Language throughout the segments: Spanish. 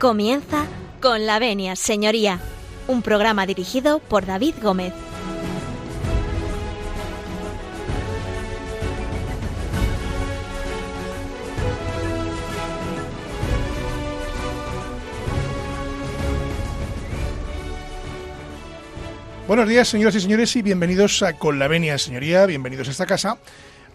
Comienza con la venia, señoría, un programa dirigido por David Gómez. Buenos días, señoras y señores, y bienvenidos a Con la Venia, señoría, bienvenidos a esta casa.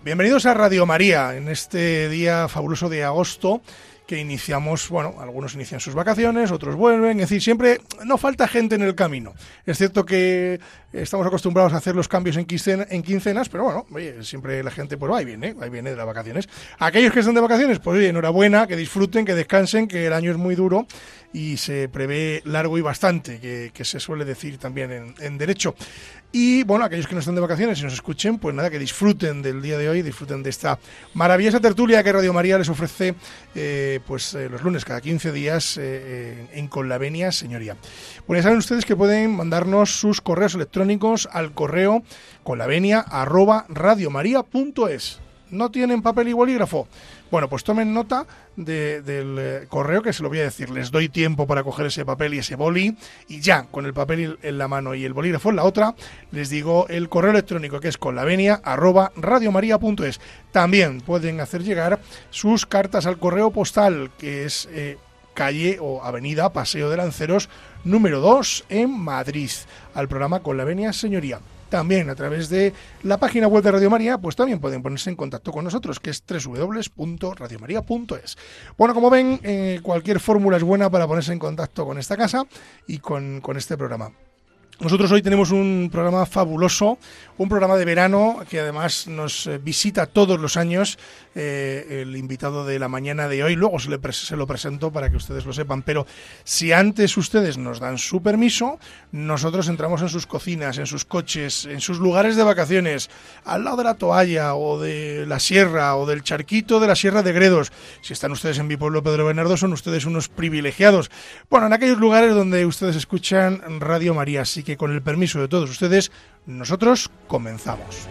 Bienvenidos a Radio María en este día fabuloso de agosto que iniciamos, bueno, algunos inician sus vacaciones, otros vuelven, es decir, siempre no falta gente en el camino. Es cierto que estamos acostumbrados a hacer los cambios en, en quincenas, pero bueno, oye, siempre la gente pues va y viene, va y viene de las vacaciones. Aquellos que están de vacaciones, pues oye, enhorabuena, que disfruten, que descansen, que el año es muy duro y se prevé largo y bastante, que, se suele decir también en derecho. Y bueno, aquellos que no están de vacaciones y nos escuchen, pues nada, que disfruten del día de hoy, disfruten de esta maravillosa tertulia que Radio María les ofrece eh, pues eh, los lunes cada 15 días eh, en Con la Venia, señoría. Bueno, ya saben ustedes que pueden mandarnos sus correos electrónicos al correo con. ¿No tienen papel y bolígrafo? Bueno, pues tomen nota del eh, correo que se lo voy a decir. Les doy tiempo para coger ese papel y ese boli y ya, con el papel en la mano y el bolígrafo en la otra, les digo el correo electrónico que es con arroba. También pueden hacer llegar sus cartas al correo postal que es eh, calle o avenida Paseo de Lanceros número 2 en Madrid al programa con la venia señoría también a través de la página web de Radio María, pues también pueden ponerse en contacto con nosotros, que es www.radiomaria.es. Bueno, como ven, eh, cualquier fórmula es buena para ponerse en contacto con esta casa y con, con este programa. Nosotros hoy tenemos un programa fabuloso, un programa de verano que además nos eh, visita todos los años eh, el invitado de la mañana de hoy. Luego se, se, lo presento para que ustedes lo sepan. Pero si antes ustedes nos dan su permiso, nosotros entramos en sus cocinas, en sus coches, en sus lugares de vacaciones, al lado de la toalla o de la sierra o del charquito de la Sierra de Gredos. Si están ustedes en mi pueblo Pedro Bernardo, son ustedes unos privilegiados. Bueno, en aquellos lugares donde ustedes escuchan Radio María que con el permiso de todos ustedes, nosotros comenzamos.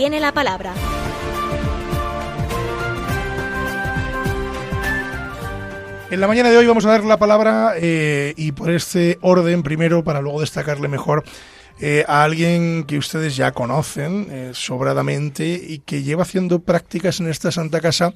tiene la palabra. En la mañana de hoy vamos a dar la palabra eh, y por este orden primero para luego destacarle mejor eh, a alguien que ustedes ya conocen eh, sobradamente y que lleva haciendo prácticas en esta Santa Casa,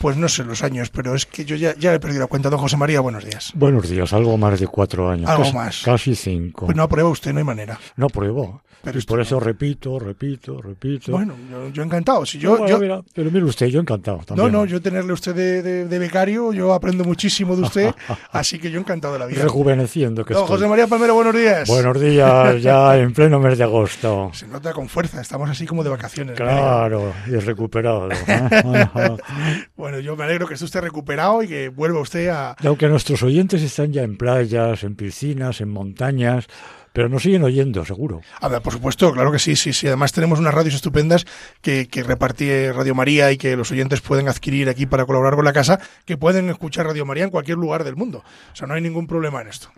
pues no sé los años, pero es que yo ya, ya he perdido la cuenta. Don José María, buenos días. Buenos días, algo más de cuatro años. Algo más. Casi cinco. Pues no aprueba usted, no hay manera. No apruebo. Pero y por eso repito, repito, repito. Bueno, yo, encantado. Si yo, yo... pero mire usted, yo encantado también. No, no, yo tenerle usted de, becario, yo aprendo muchísimo de usted, así que yo encantado de la vida. Rejuveneciendo que Don José María Palmero, buenos días. Buenos días, ya en pleno mes de agosto. Se nota con fuerza, estamos así como de vacaciones. Claro, y recuperado. bueno, yo me alegro que esté usted recuperado y que vuelva usted a... Y aunque nuestros oyentes están ya en playas, en piscinas, en montañas, pero nos siguen oyendo, seguro. A ver, por supuesto, claro que sí, sí, sí. Además tenemos unas radios estupendas que, que repartí Radio María y que los oyentes pueden adquirir aquí para colaborar con la casa, que pueden escuchar Radio María en cualquier lugar del mundo. O sea, no hay ningún problema en esto.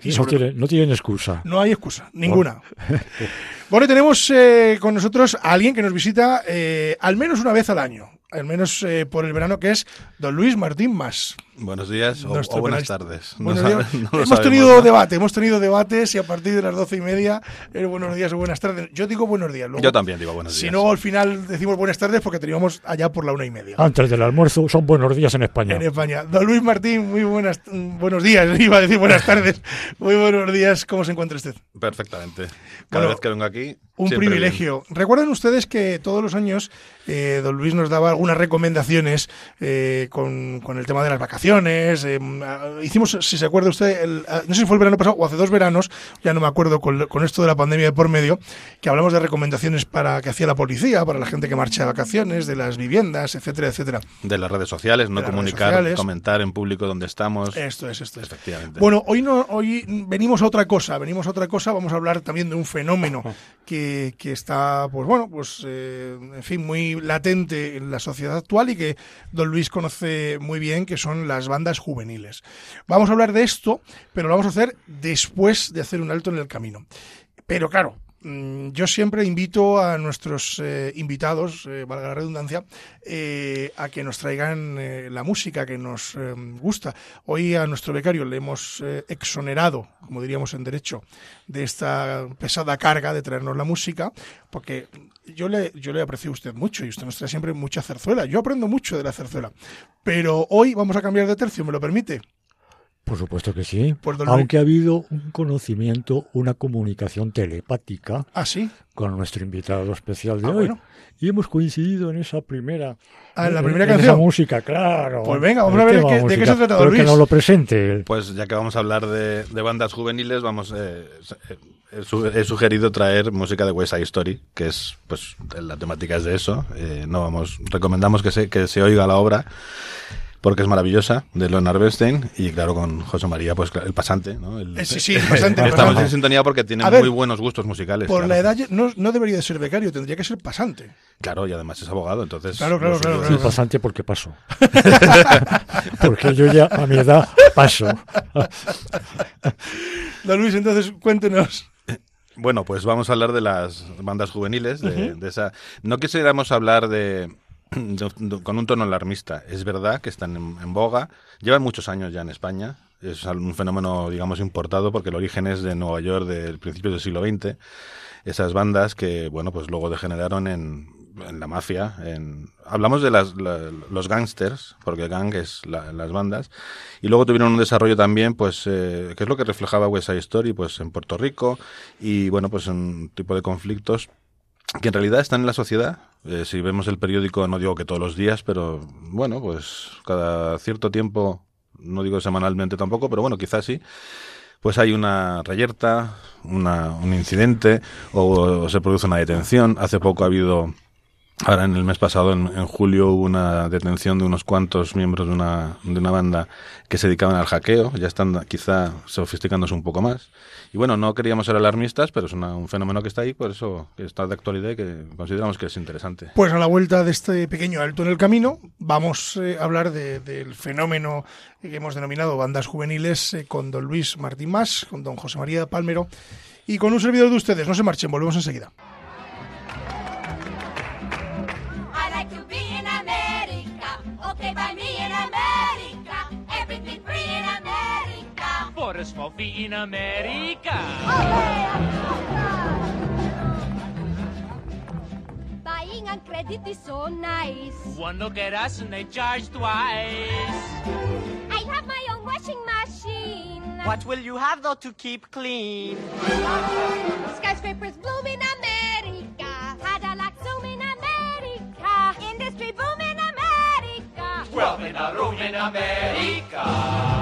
no, tienen excusa. No hay excusa, ninguna. Bueno, tenemos eh, con nosotros a alguien que nos visita eh, al menos una vez al año al menos eh, por el verano, que es don Luis Martín Más. Buenos días o, buenas tardes. hemos tenido debate, hemos tenido debates y a partir de las doce y media es buenos días o buenas tardes. Yo digo buenos días. Yo también digo buenos días. Si no, al final decimos buenas tardes porque teníamos allá por la una y media. Antes del almuerzo son buenos días en España. En España. Don Luis Martín, muy buenas, buenos días. Iba a decir buenas tardes. Muy buenos días. ¿Cómo se encuentra usted? Perfectamente. Cada vez que vengo aquí. Un privilegio. Recuerden ustedes que todos los años eh, don Luis nos daba algunas recomendaciones eh, con, con el tema de las vacaciones vacaciones. Eh, hicimos, si se acuerda usted, no sé si fue el verano pasado o hace dos veranos, ya no me acuerdo con, esto de la pandemia de por medio, que hablamos de recomendaciones para que hacía la policía, para la gente que marcha de vacaciones, de las viviendas, etcétera, etcétera. De las redes sociales, no comunicar, comentar en público dónde estamos. Esto es, esto es. Efectivamente. Bueno, hoy no, hoy venimos a otra cosa, venimos a otra cosa, vamos a hablar también de un fenómeno que, que está, pues bueno, pues eh, en fin, muy latente en la sociedad actual y que don Luis conoce muy bien, que son las bandas juveniles. Vamos a hablar de esto, pero lo vamos a hacer después de hacer un alto en el camino. Pero claro, yo siempre invito a nuestros eh, invitados, eh, valga la redundancia, eh, a que nos traigan la música que nos gusta. Hoy a nuestro becario le hemos exonerado, como diríamos en derecho, de esta pesada carga de traernos la música, porque yo le, yo le aprecio a usted mucho y usted nos trae siempre mucha zarzuela. Yo aprendo mucho de la zarzuela. Pero hoy vamos a cambiar de tercio, ¿me lo permite? Por supuesto que sí. Aunque ha habido un conocimiento, una comunicación telepática ¿Ah, con nuestro invitado especial de ah, hoy. Y hemos coincidido en esa primera, ah, la primera canción. esa música, claro. Pues venga, vamos a ver de qué se trata, Luis. que nos lo presente. Pues ya que vamos a hablar de, bandas juveniles, vamos eh, he sugerido traer música de West Side Story, que es, pues, la temática es de eso. Eh, no vamos, recomendamos que se, que se oiga la obra porque es maravillosa, de Leonard Bernstein, y claro, con José María, pues el pasante, ¿no? Eh, sí, sí, el pasante. Estamos en sintonía porque tiene muy buenos gustos musicales. Por la edad no, no, debería de ser becario, tendría que ser pasante. Claro, y además es abogado, entonces... Claro, claro, claro. Sí, pasante porque paso. porque yo ya a mi edad paso. Don Luis, entonces cuéntenos. Bueno, pues vamos a hablar de las bandas juveniles, de, de esa... No quisiéramos hablar de con un tono alarmista. Es verdad que están en, boga, llevan muchos años ya en España, es un fenómeno, digamos, importado porque el origen es de Nueva York del principio del siglo XX. Esas bandas que, bueno, pues luego degeneraron en, en la mafia. En, hablamos de las, los gangsters, porque gang es las bandas, y luego tuvieron un desarrollo también, pues, eh, que es lo que reflejaba West Side Story, pues, en Puerto Rico, y bueno, pues un tipo de conflictos que en realidad están en la sociedad. Eh, si vemos el periódico, no digo que todos los días, pero bueno, pues cada cierto tiempo, no digo semanalmente tampoco, pero bueno, quizás sí, pues hay una reyerta, una, un incidente o, se produce una detención. Hace poco ha habido Ahora, en el mes pasado, en, julio, hubo una detención de unos cuantos miembros de una, de una banda que se dedicaban al hackeo. Ya están quizá sofisticándose un poco más. Y bueno, no queríamos ser alarmistas, pero es un fenómeno que está ahí, por eso está de actualidad y que consideramos que es interesante. Pues a la vuelta de este pequeño alto en el camino, vamos eh, a hablar del fenómeno que hemos denominado bandas juveniles eh, con don Luis Martín Más, con don José María Palmero y con un servidor de ustedes. No se marchen, volvemos enseguida. For in America. Buying on credit is so nice. One look at us and they charge twice. I have my own washing machine. What will you have though to keep clean? Skyscrapers bloom in America. Cadillac zoom in America. Industry boom in America. Twelve in a room in America.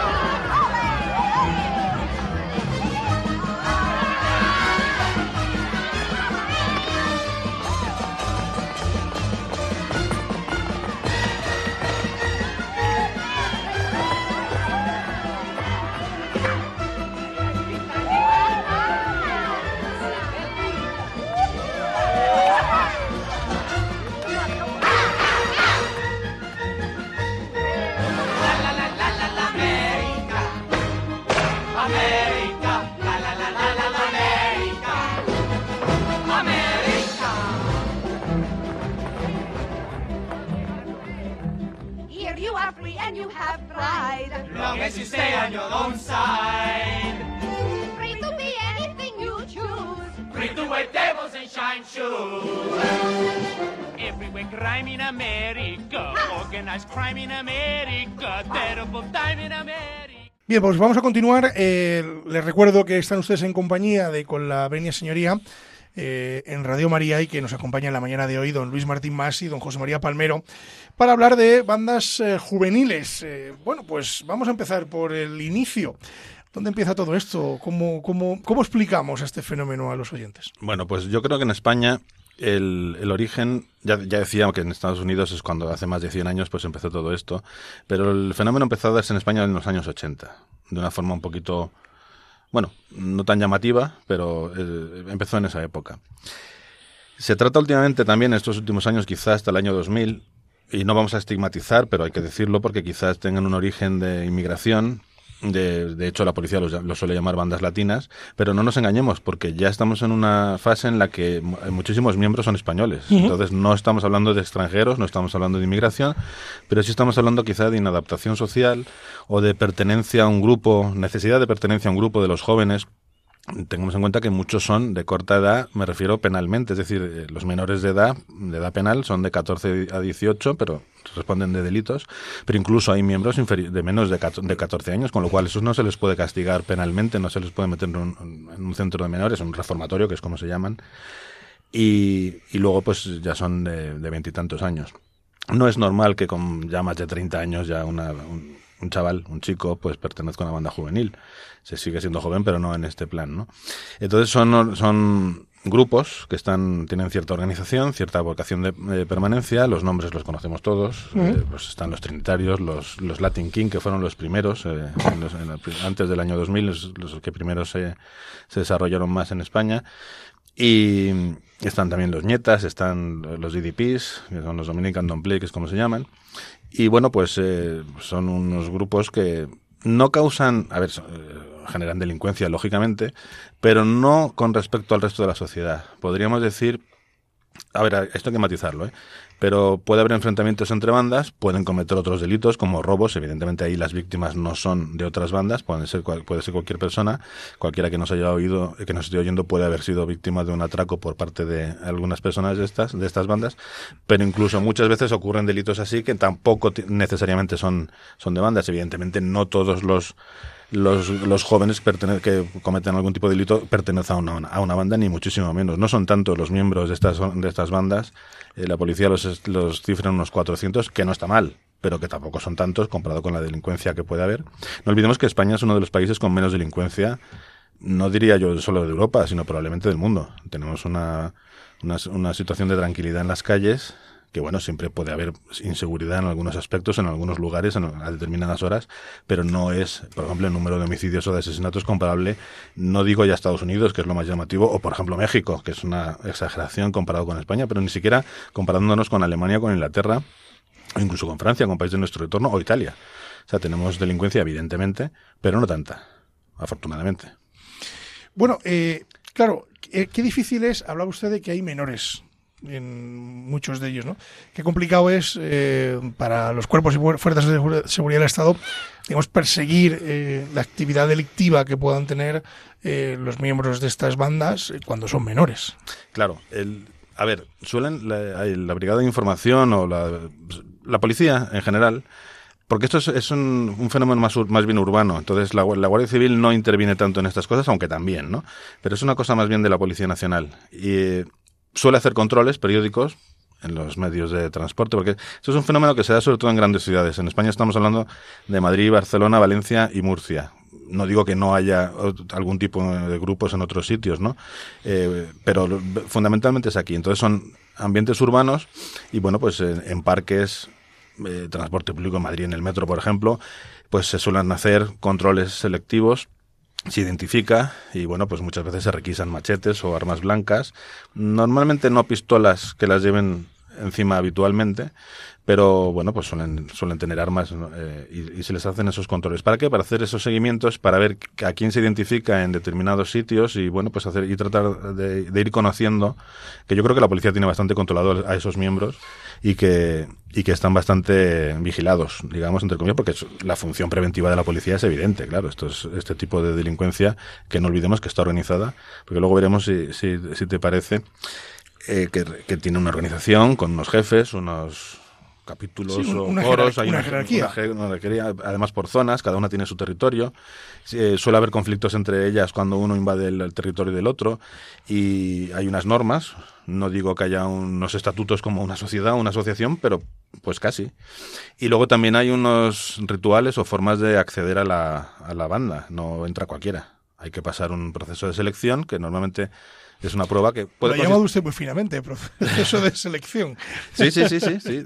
Vamos a continuar. Eh, les recuerdo que están ustedes en compañía de Con la Venia Señoría eh, en Radio María y que nos acompaña en la mañana de hoy don Luis Martín Masi y don José María Palmero para hablar de bandas eh, juveniles. bueno, pues vamos a empezar por el inicio. ¿Dónde empieza todo esto? ¿Cómo, cómo, cómo explicamos este fenómeno a los oyentes? Bueno, pues yo creo que en España el, origen, ya, ya decía que en Estados Unidos es cuando hace más de 100 años pues empezó todo esto, pero el fenómeno empezó a darse en España en los años 80, de una forma un poquito, bueno, no tan llamativa, pero eh, empezó en esa época. Se trata últimamente también, en estos últimos años, quizás hasta el año 2000, y no vamos a estigmatizar, pero hay que decirlo porque quizás tengan un origen de inmigración, de, de, hecho, la policía los, suele llamar bandas latinas, pero no nos engañemos, porque ya estamos en una fase en la que muchísimos miembros son españoles. Entonces, no estamos hablando de extranjeros, no estamos hablando de inmigración, pero sí estamos hablando quizá de inadaptación social o de pertenencia a un grupo, necesidad de pertenencia a un grupo de los jóvenes Tengamos en cuenta que muchos son de corta edad, me refiero penalmente, es decir, eh, los menores de edad, de edad penal, son de 14 a 18, pero responden de delitos, pero incluso hay miembros de menos de 14 años, con lo cual esos no se les puede castigar penalmente, no se les puede meter en un, centro de menores, en un reformatorio, que es como se llaman, y, luego pues ya son de veintitantos años. No es normal que con ya más de 30 años ya una, un chaval, un chico, pues pertenezca a una banda juvenil. Se sigue siendo joven, pero no en este plan, ¿no? Entonces son, son grupos que están tienen cierta organización, cierta vocación de, permanencia, los nombres los conocemos todos, eh, pues están los trinitarios, los, los Latin King, que fueron los primeros, eh, antes del año 2000, los, los que primero se, se desarrollaron más en España, y están también los nietas, están los DDPs, que son los Dominican Don't Play, que es como se llaman, y bueno, pues eh, son unos grupos que no causan, a ver, eh, generan delincuencia, lógicamente, pero no con respecto al resto de la sociedad. Podríamos decir, a ver, esto hay que matizarlo, ¿eh? pero puede haber enfrentamientos entre bandas, pueden cometer otros delitos como robos, evidentemente ahí las víctimas no son de otras bandas, pueden ser puede ser cualquier persona, cualquiera que nos haya oído, que nos esté oyendo puede haber sido víctima de un atraco por parte de algunas personas de estas de estas bandas, pero incluso muchas veces ocurren delitos así que tampoco necesariamente son son de bandas, evidentemente no todos los los, los jóvenes que cometen algún tipo de delito pertenecen a una, a una banda, ni muchísimo menos. No son tantos los miembros de estas, de estas bandas eh, la policía los, los cifra en unos 400, que no está mal, pero que tampoco son tantos comparado con la delincuencia que puede haber. No olvidemos que España es uno de los países con menos delincuencia, no diría yo solo de Europa, sino probablemente del mundo. Tenemos una, una, una situación de tranquilidad en las calles que bueno, siempre puede haber inseguridad en algunos aspectos, en algunos lugares, a determinadas horas, pero no es, por ejemplo, el número de homicidios o de asesinatos comparable, no digo ya Estados Unidos, que es lo más llamativo, o por ejemplo México, que es una exageración comparado con España, pero ni siquiera comparándonos con Alemania, con Inglaterra, o incluso con Francia, con país de nuestro retorno, o Italia. O sea, tenemos delincuencia, evidentemente, pero no tanta, afortunadamente. Bueno, eh, claro, eh, qué difícil es, hablaba usted de que hay menores en muchos de ellos, ¿no? Qué complicado es eh, para los cuerpos y fuerzas de seguridad del Estado, digamos, perseguir eh, la actividad delictiva que puedan tener eh, los miembros de estas bandas cuando son menores. Claro, a ver, suelen la, Brigada de Información o la, policía en general porque esto es, un, fenómeno más, más bien urbano, entonces la, la, Guardia Civil no interviene tanto en estas cosas, aunque también, ¿no? Pero es una cosa más bien de la Policía Nacional. Y suele hacer controles periódicos en los medios de transporte, porque eso es un fenómeno que se da sobre todo en grandes ciudades. En España estamos hablando de Madrid, Barcelona, Valencia y Murcia. No digo que no haya algún tipo de grupos en otros sitios, ¿no? Eh, pero fundamentalmente es aquí. Entonces son ambientes urbanos y, bueno, pues en, parques, eh, transporte público en Madrid, en el metro, por ejemplo, pues se suelen hacer controles selectivos se identifica y bueno, pues muchas veces se requisan machetes o armas blancas, normalmente no pistolas que las lleven encima habitualmente, pero bueno, pues suelen, suelen tener armas eh, y, se les hacen esos controles. ¿Para qué? Para hacer esos seguimientos, para ver a quién se identifica en determinados sitios y bueno, pues hacer y tratar de, ir conociendo, que yo creo que la policía tiene bastante controlado a esos miembros y que, y que están bastante vigilados, digamos, entre comillas, porque la función preventiva de la policía es evidente, claro, esto es este tipo de delincuencia que no olvidemos que está organizada, porque luego veremos si, si te parece eh, que, que tiene una organización con unos jefes, unos capítulos o foros, hay una, jerarquía. además por zonas, cada una tiene su territorio. Eh, suele haber conflictos entre ellas cuando uno invade el, territorio del otro y hay unas normas. No digo que haya unos estatutos como una sociedad o una asociación, pero pues casi. Y luego también hay unos rituales o formas de acceder a la, a la banda. No entra cualquiera. Hay que pasar un proceso de selección que normalmente es una prueba que puede... Lo ha llamado usted muy finamente, proceso de selección. sí, sí, sí, sí. sí.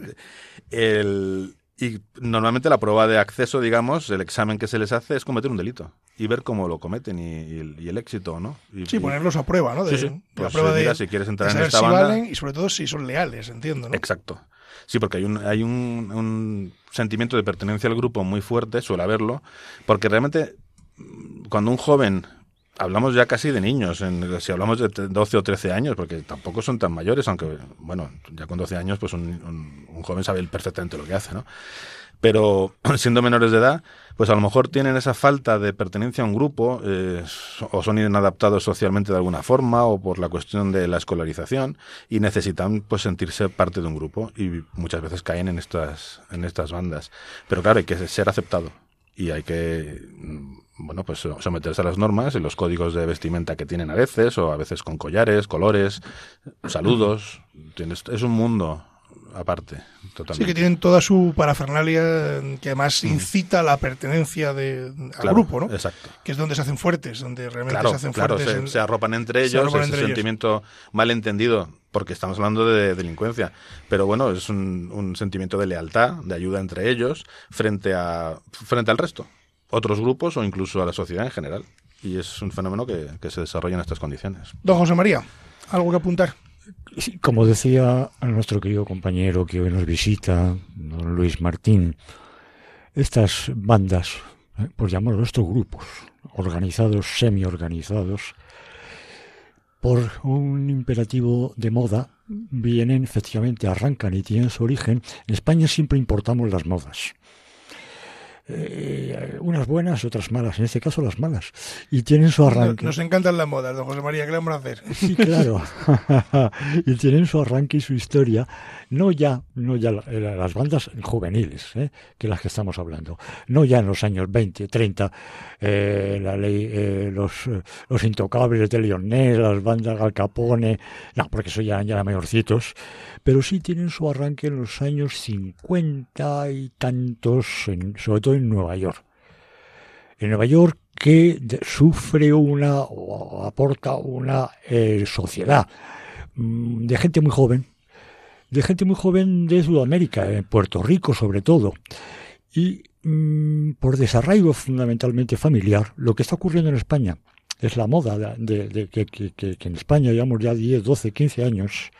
El, y normalmente la prueba de acceso, digamos, el examen que se les hace es cometer un delito y ver cómo lo cometen y, el, éxito no. Y, sí, ponerlos a prueba, ¿no? De, sí, la pues, prueba de, si quieres entrar en esta si Valen y sobre todo si son leales, entiendo, ¿no? Exacto. Sí, porque hay un, hay un, un sentimiento de pertenencia al grupo muy fuerte, suele haberlo, porque realmente cuando un joven hablamos ya casi de niños, en, si hablamos de 12 o 13 años, porque tampoco son tan mayores, aunque, bueno, ya con 12 años, pues un, joven sabe perfectamente lo que hace, ¿no? Pero siendo menores de edad, pues a lo mejor tienen esa falta de pertenencia a un grupo, eh, o son inadaptados socialmente de alguna forma, o por la cuestión de la escolarización, y necesitan pues sentirse parte de un grupo, y muchas veces caen en estas, en estas bandas. Pero claro, hay que ser aceptado, y hay que bueno, pues someterse a las normas y los códigos de vestimenta que tienen a veces, o a veces con collares, colores, saludos. Tienes, es un mundo aparte, totalmente. Sí, que tienen toda su parafernalia que además mm. incita a la pertenencia de, al grupo, ¿no? Exacto. Que es donde se hacen fuertes, donde realmente se hacen fuertes. Se, arropan entre ellos, es un sentimiento malentendido, porque estamos hablando de delincuencia. Pero bueno, es un, un sentimiento de lealtad, de ayuda entre ellos, frente, a, frente al resto otros grupos o incluso a la sociedad en general. Y es un fenómeno que, se desarrolla en estas condiciones. Don José María, ¿algo que apuntar? como decía nuestro querido compañero que hoy nos visita, don Luis Martín, estas bandas, eh, por llamarlo estos grupos, organizados, semi-organizados, por un imperativo de moda, vienen, efectivamente, arrancan y tienen su origen. En España siempre importamos las modas eh, unas buenas, otras malas, en este caso las malas, y tienen su arranque. Nos, encantan las modas, don José María, ¿qué le vamos a hacer? Sí, claro, y tienen su arranque y su historia, no ya, no ya eh, las bandas juveniles, eh, que las que estamos hablando, no ya en los años 20, 30, eh, la ley, los, los intocables de Leonel, las bandas Al Capone, no, porque eso ya, ya mayorcitos, pero sí tienen su arranque en los años 50 y tantos, sobre todo en Nueva York. En Nueva York que sufre una o aporta una eh, sociedad mm, de gente muy joven, de gente muy joven de Sudamérica, en Puerto Rico sobre todo, y mm, por desarraigo fundamentalmente familiar, lo que está ocurriendo en España es la moda de, que, que, en España llevamos ya 10, 12, 15 años,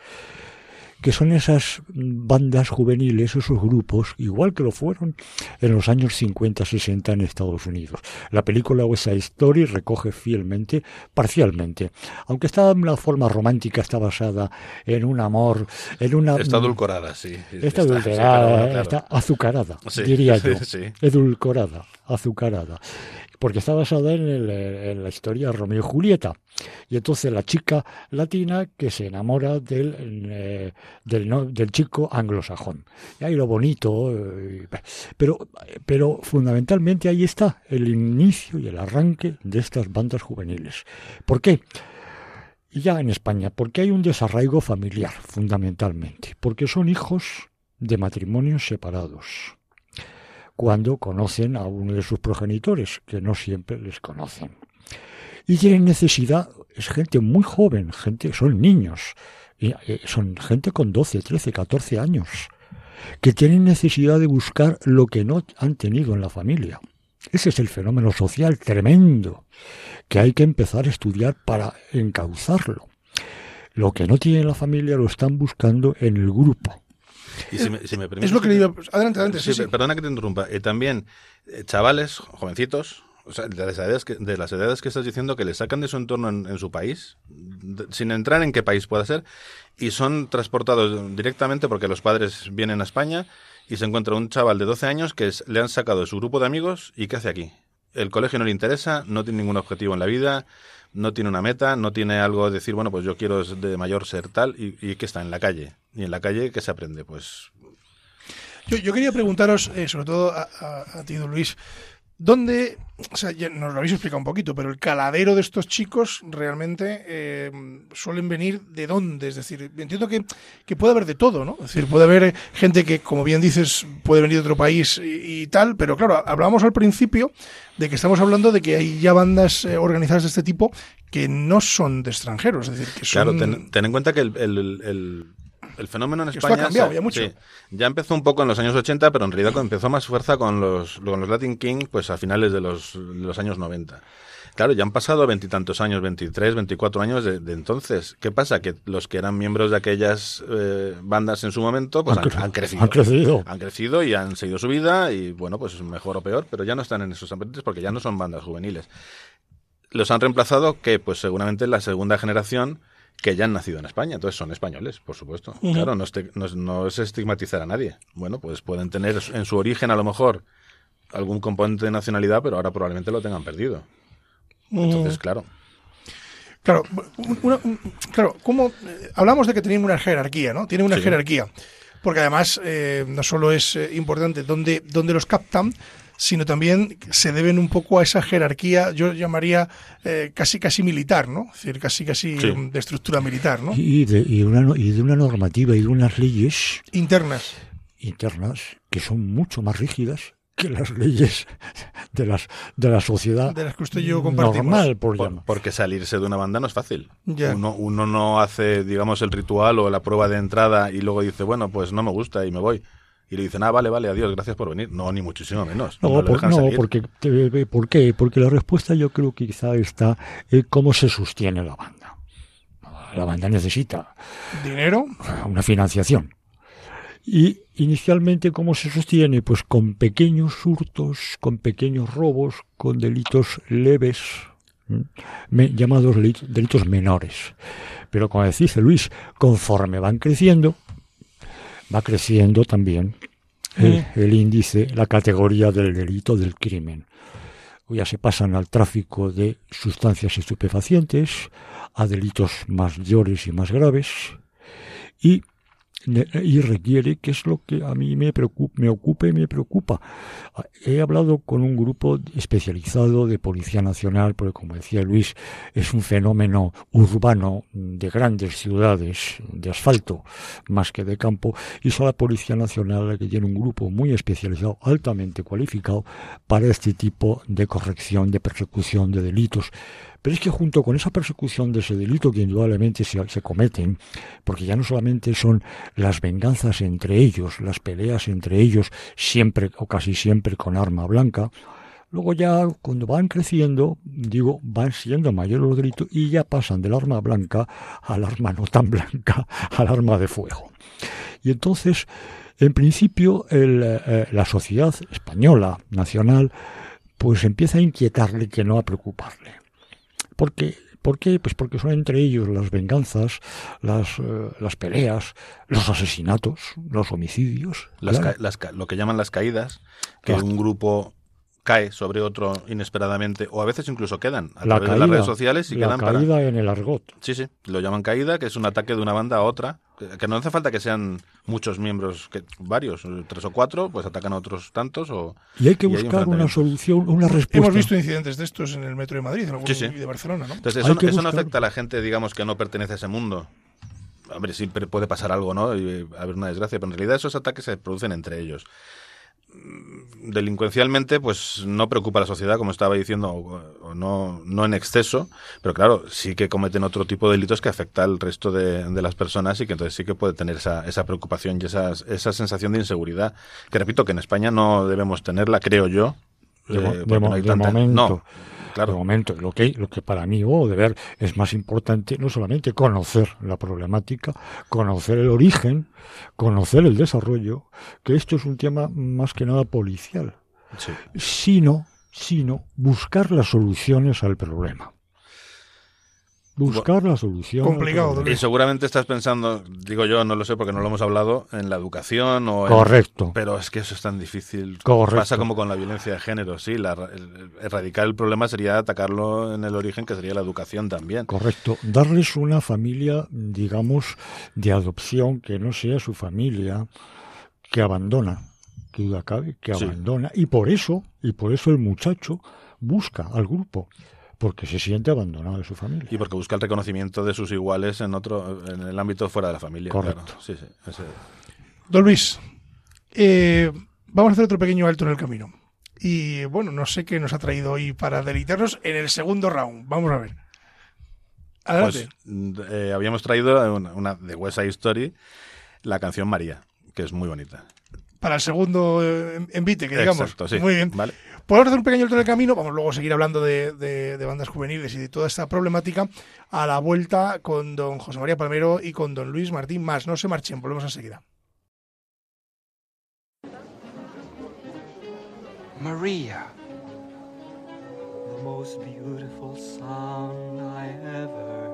que son esas bandas juveniles, esos grupos, igual que lo fueron en los años 50, 60 en Estados Unidos. La película West Side Story recoge fielmente, parcialmente, aunque está en una forma romántica, está basada en un amor, en una... Está adulcorada, sí. Está, adulcorada, está azucarada, diría yo. Edulcorada, azucarada porque está basada en, la historia Romeo y Julieta. Y entonces la chica latina que se enamora del, eh, del, del, chico anglosajón. Y ahí lo bonito, eh, pero, pero fundamentalmente ahí está el inicio y el arranque de estas bandas juveniles. ¿Por qué? ya en España, porque hay un desarraigo familiar, fundamentalmente, porque son hijos de matrimonios separados cuando conocen a uno de sus progenitores, que no siempre les conocen. Y tienen necesidad, es gente muy joven, gente, son niños, eh, son gente con 12, 13, 14 años, que tienen necesidad de buscar lo que no han tenido en la familia. Ese es el fenómeno social tremendo que hay que empezar a estudiar para encauzarlo. Lo que no tiene la familia lo están buscando en el grupo Y si me, si me Es lo que le iba... Adelante, adelante. Sí, Sí, sí. Perdona que te interrumpa. Eh, también, eh, chavales, jovencitos, o sea, de las, edades que, de las edades que estás diciendo que le sacan de su entorno en, en su país, de- sin entrar en qué país pueda ser, y son transportados directamente porque los padres vienen a España y se encuentra un chaval de 12 años que es- le han sacado de su grupo de amigos y ¿qué hace aquí? El colegio no le interesa, no tiene ningún objetivo en la vida, no tiene una meta, no tiene algo de decir, bueno, pues yo quiero de mayor ser tal, y, y que está en la calle. Y en la calle, ¿qué se aprende? Pues Yo, yo quería preguntaros, eh, sobre todo a, a- a ti, Luis, ¿dónde, o sea, ya nos lo habéis explicado un poquito, pero el caladero de estos chicos realmente eh, suelen venir de dónde? Es decir, entiendo que, que puede haber de todo, ¿no? Es decir, puede haber eh, gente que, como bien dices, puede venir de otro país y, y tal, pero claro, hablábamos al principio de que estamos hablando de que hay ya bandas eh, organizadas de este tipo que no son de extranjeros, es decir, que son... Claro, ten, ten en cuenta que el, el- el- el fenómeno en Que esto España... ha cambiado ya mucho. sí, ya empezó un poco en los años 80, pero en realidad empezó más fuerza con los, con los Latin King pues a finales de los, de los años 90. Claro, ya han pasado veintitantos años, 23, 24 años de, de entonces. ¿Qué pasa? Que los que eran miembros de aquellas eh, bandas en su momento pues Han han, cre- han crecido. han crecido. Han crecido y han seguido su vida y bueno, pues mejor o peor, pero ya no están en esos ambientes porque ya no son bandas juveniles. Los han reemplazado que pues seguramente la segunda generación que ya han nacido en España, entonces son españoles, por supuesto. Claro, no, no es- no es estigmatizar a nadie. Bueno, pues pueden tener en su origen a lo mejor algún componente de nacionalidad, pero ahora probablemente lo tengan perdido. Entonces, claro. Claro, una- un- claro, ¿cómo, eh, hablamos de que tienen una jerarquía, ¿no? Tienen una Sí. jerarquía. Porque además eh, no solo es eh, importante dónde, dónde los captan, sino también se deben un poco a esa jerarquía, yo llamaría eh, casi casi militar, ¿no? Es decir, casi casi Sí. de estructura militar, ¿no? Y de, y, una, y de una normativa y de unas leyes Internas. internas que son mucho más rígidas que las leyes de las de la sociedad De las que usted y yo compartimos. normal por Por- llamar. porque salirse de una banda no es fácil. Ya. Uno, uno no hace, digamos, el ritual o la prueba de entrada y luego dice, bueno, pues no me gusta y me voy. Y le dicen, ah, vale, vale, adiós, gracias por venir. No, ni muchísimo menos. No, por- porque te- ¿por qué? Porque la respuesta yo creo que quizá está en cómo se sostiene la banda. La banda necesita Dinero. una financiación. Y inicialmente, ¿cómo se sostiene? Pues con pequeños hurtos, con pequeños robos, con delitos leves, llamados deli- delitos menores. Pero como dice Luis, conforme van creciendo, va creciendo también el, el índice, la categoría del delito del crimen. Ya se pasan al tráfico de sustancias estupefacientes, a delitos mayores y más graves, y, y requiere, que es lo que a mí me, preocupa, me ocupa y me preocupa. He hablado con un grupo especializado de Policía Nacional, porque como decía Luis, es un fenómeno urbano de grandes ciudades, de asfalto, más que de campo, y son la Policía Nacional la que tiene un grupo muy especializado, altamente cualificado, para este tipo de corrección, de persecución de delitos. Pero es que junto con esa persecución de ese delito que indudablemente se, se cometen, porque ya no solamente son las venganzas entre ellos, las peleas entre ellos, siempre o casi siempre con arma blanca, luego ya cuando van creciendo, digo, van siendo mayores los delitos y ya pasan del arma blanca al arma no tan blanca, al arma de fuego. Y entonces, en principio, eh, la sociedad española, nacional, pues empieza a inquietarle que no a preocuparle. Porque, ¿Por qué? Pues porque son entre ellos las venganzas, las, eh, las peleas, los asesinatos, los homicidios. Las claro. las lo que llaman las caídas, que Las- un grupo cae sobre otro inesperadamente, o a veces incluso quedan a la través de las redes sociales y la quedan para... caída en el argot. Sí, sí, lo llaman caída, que es un ataque de una banda a otra, que, no hace falta que sean muchos miembros, que varios, tres o cuatro, pues atacan a otros tantos o... Y hay que Y hay buscar una solución, una respuesta. Hemos visto incidentes de estos en el metro de Madrid en algún- Sí, sí. y de Barcelona, ¿no? Entonces, eso, no afecta a la gente, digamos, que no pertenece a ese mundo. Hombre, siempre puede pasar algo, ¿no? Y eh, haber una desgracia, pero en realidad esos ataques se producen entre ellos. Mm, Delincuencialmente, pues no preocupa a la sociedad, como estaba diciendo, o, no, no en exceso, pero claro, sí que cometen otro tipo de delitos que afecta al resto de, de las personas y que entonces sí que puede tener esa, esa preocupación y esa, esa sensación de inseguridad, que repito que en España no debemos tenerla, creo yo. De, eh, de no hay de tanta- momento. no, claro. De momento, lo que, lo que para mí, o de ver, es más importante no solamente conocer la problemática, conocer el origen, conocer el desarrollo, que esto es un tema más que nada policial, Sí. sino, sino buscar las soluciones al problema. Buscar la solución. Complicado. Y seguramente estás pensando, digo yo, no lo sé porque no lo hemos hablado, en la educación o en... Correcto. Pero es que eso es tan difícil. Correcto. Pasa como con la violencia de género, sí. La, el- erradicar el problema sería atacarlo en el origen, que sería la educación también. Correcto. Darles una familia, digamos, de adopción que no sea su familia, que abandona, que duda cabe, que Sí. abandona. Y por eso, y por eso el muchacho busca al grupo, porque se siente abandonado de su familia. Y porque busca el reconocimiento de sus iguales en otro, en el ámbito fuera de la familia. Correcto. claro. Sí, sí. ese- Don Luis, eh, vamos a hacer otro pequeño alto en el camino. Y bueno, no sé qué nos ha traído hoy para deleitarnos en el segundo round. Vamos a ver. Adelante. Pues mm, eh, habíamos traído una, una de West Side Story, la canción María, que es muy bonita. para el segundo eh, envite, que digamos. Exacto, sí. Muy bien. Vale. Podemos hacer un pequeño alto en el camino, vamos luego a seguir hablando de, de- de bandas juveniles y de toda esta problemática a la vuelta con don José María Palmero y con don Luis Martín Más. No se marchen, volvemos enseguida. Maria. The most beautiful sound I ever